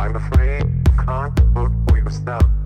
I'm afraid you can't vote for yourself.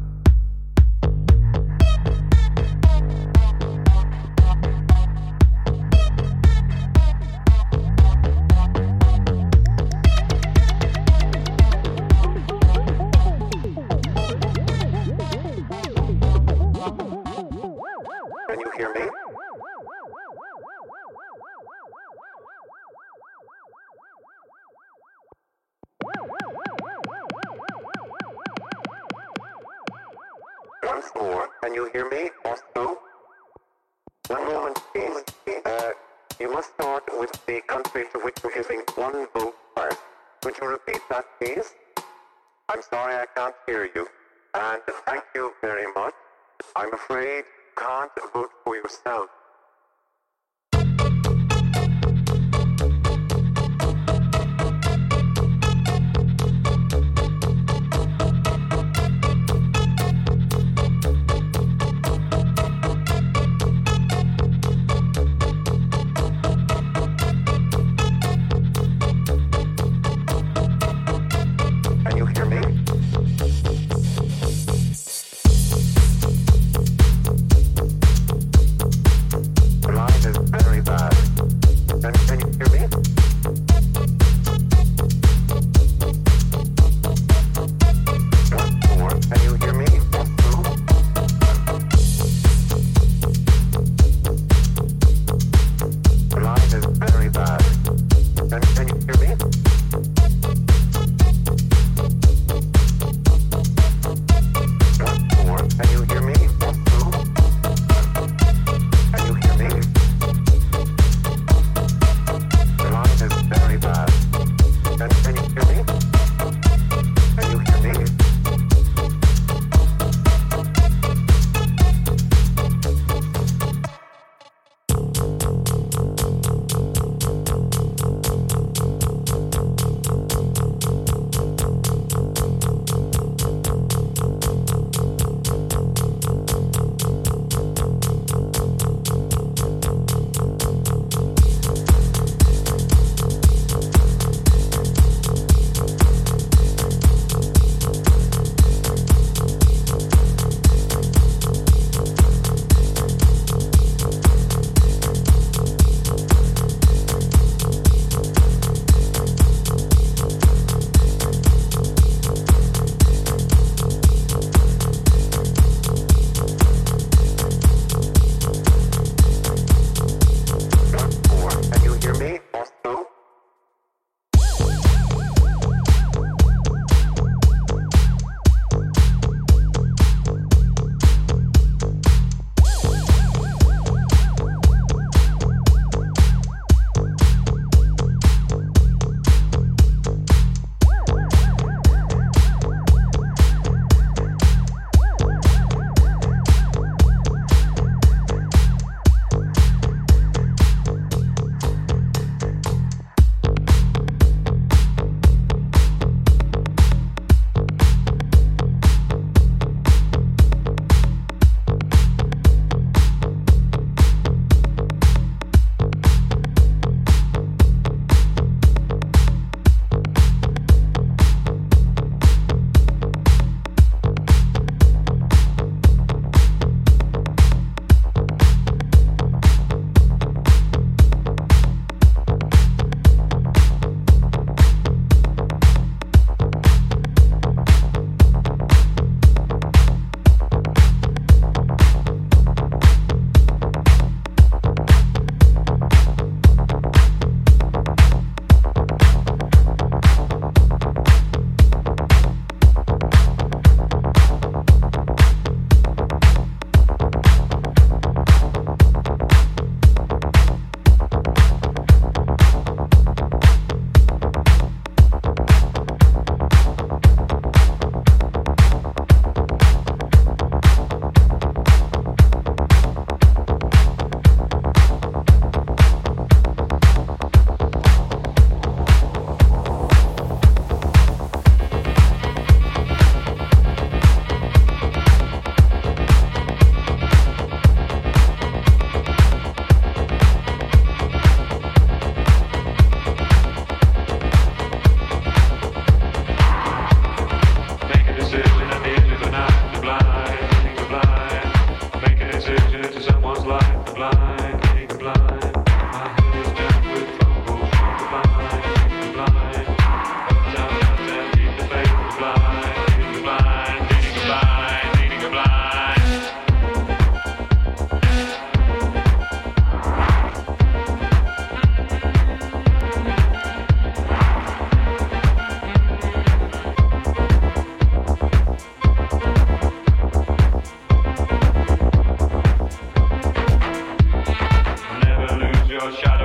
can't hear you. And thank you very much. I'm afraid you can't vote for yourself. no shadow.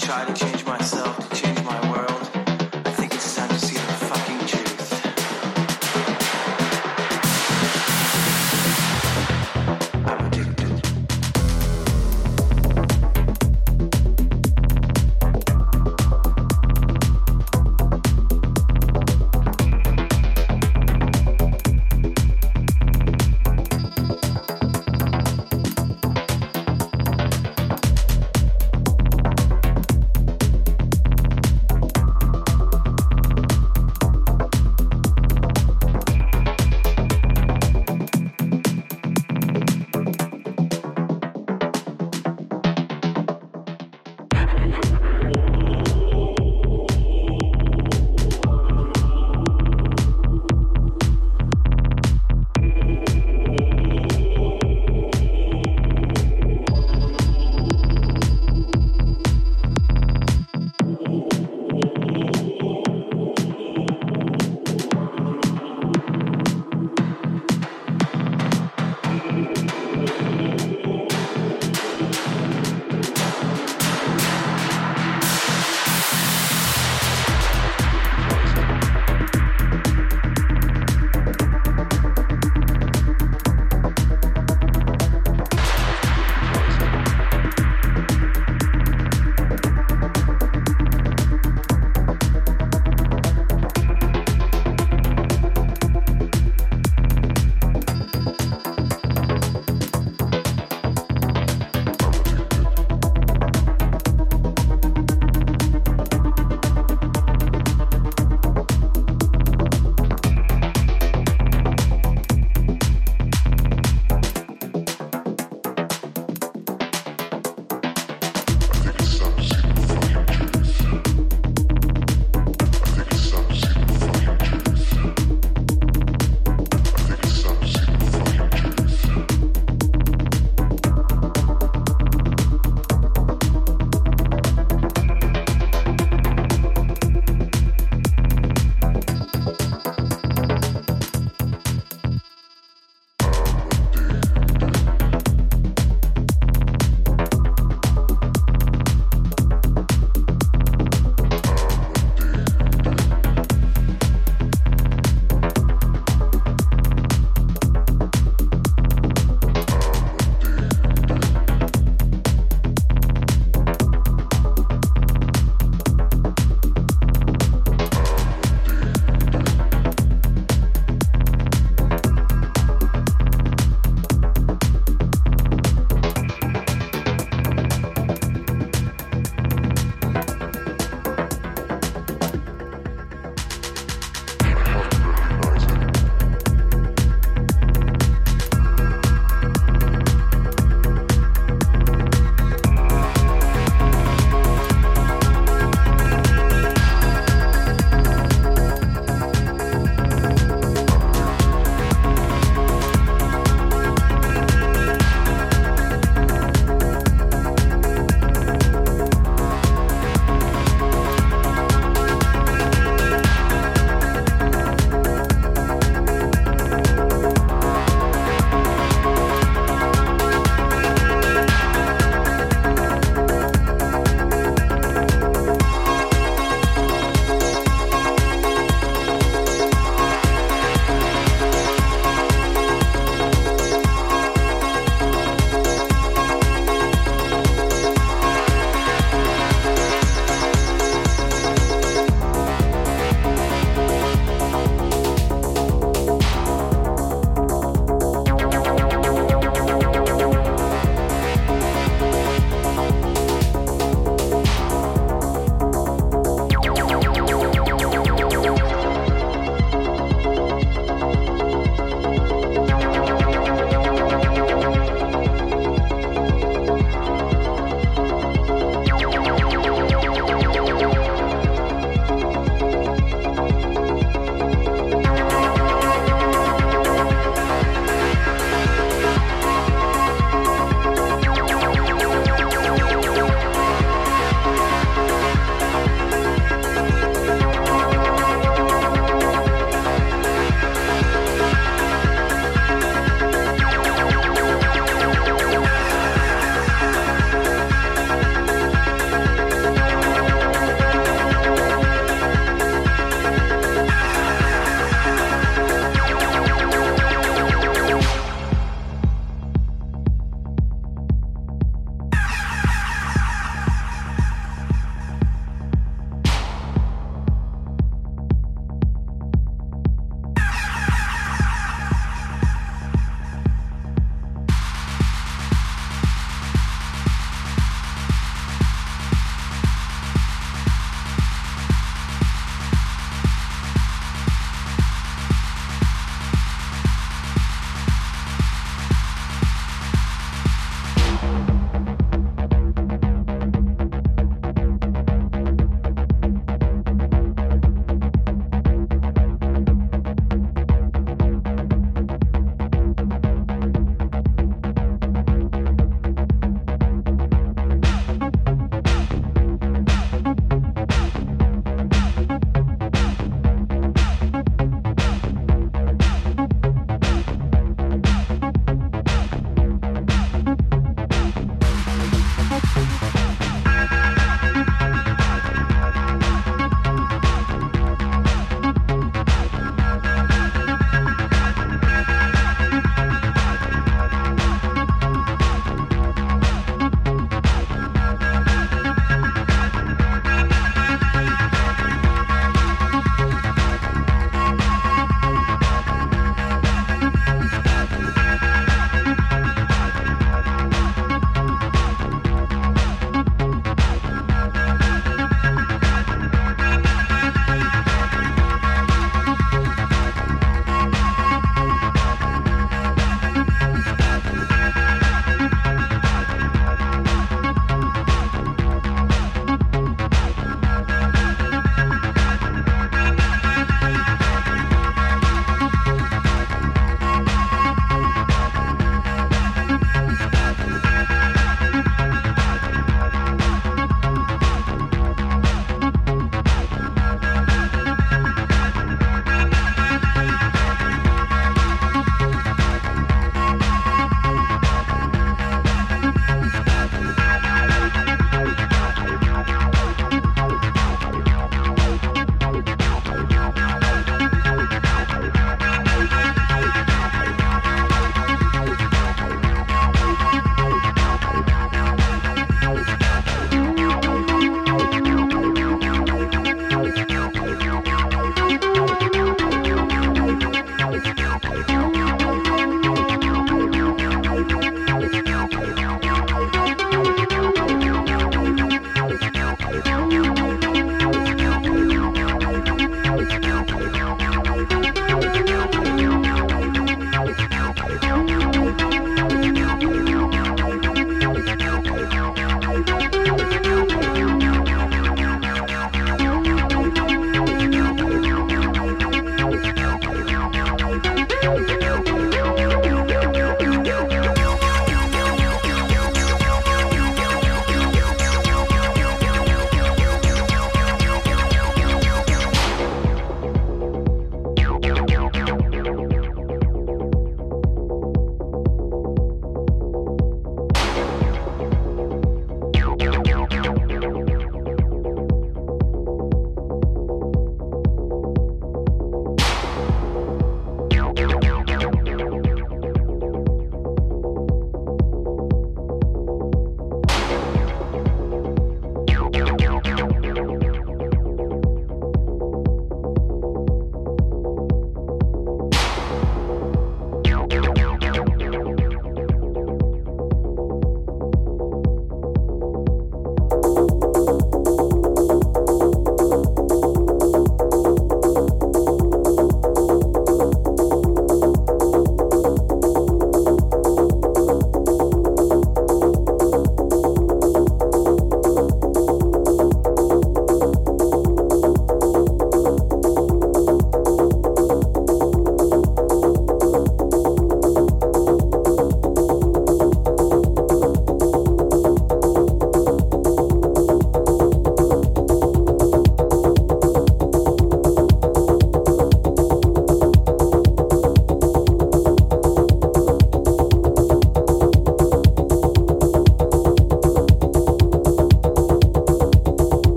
try to change myself.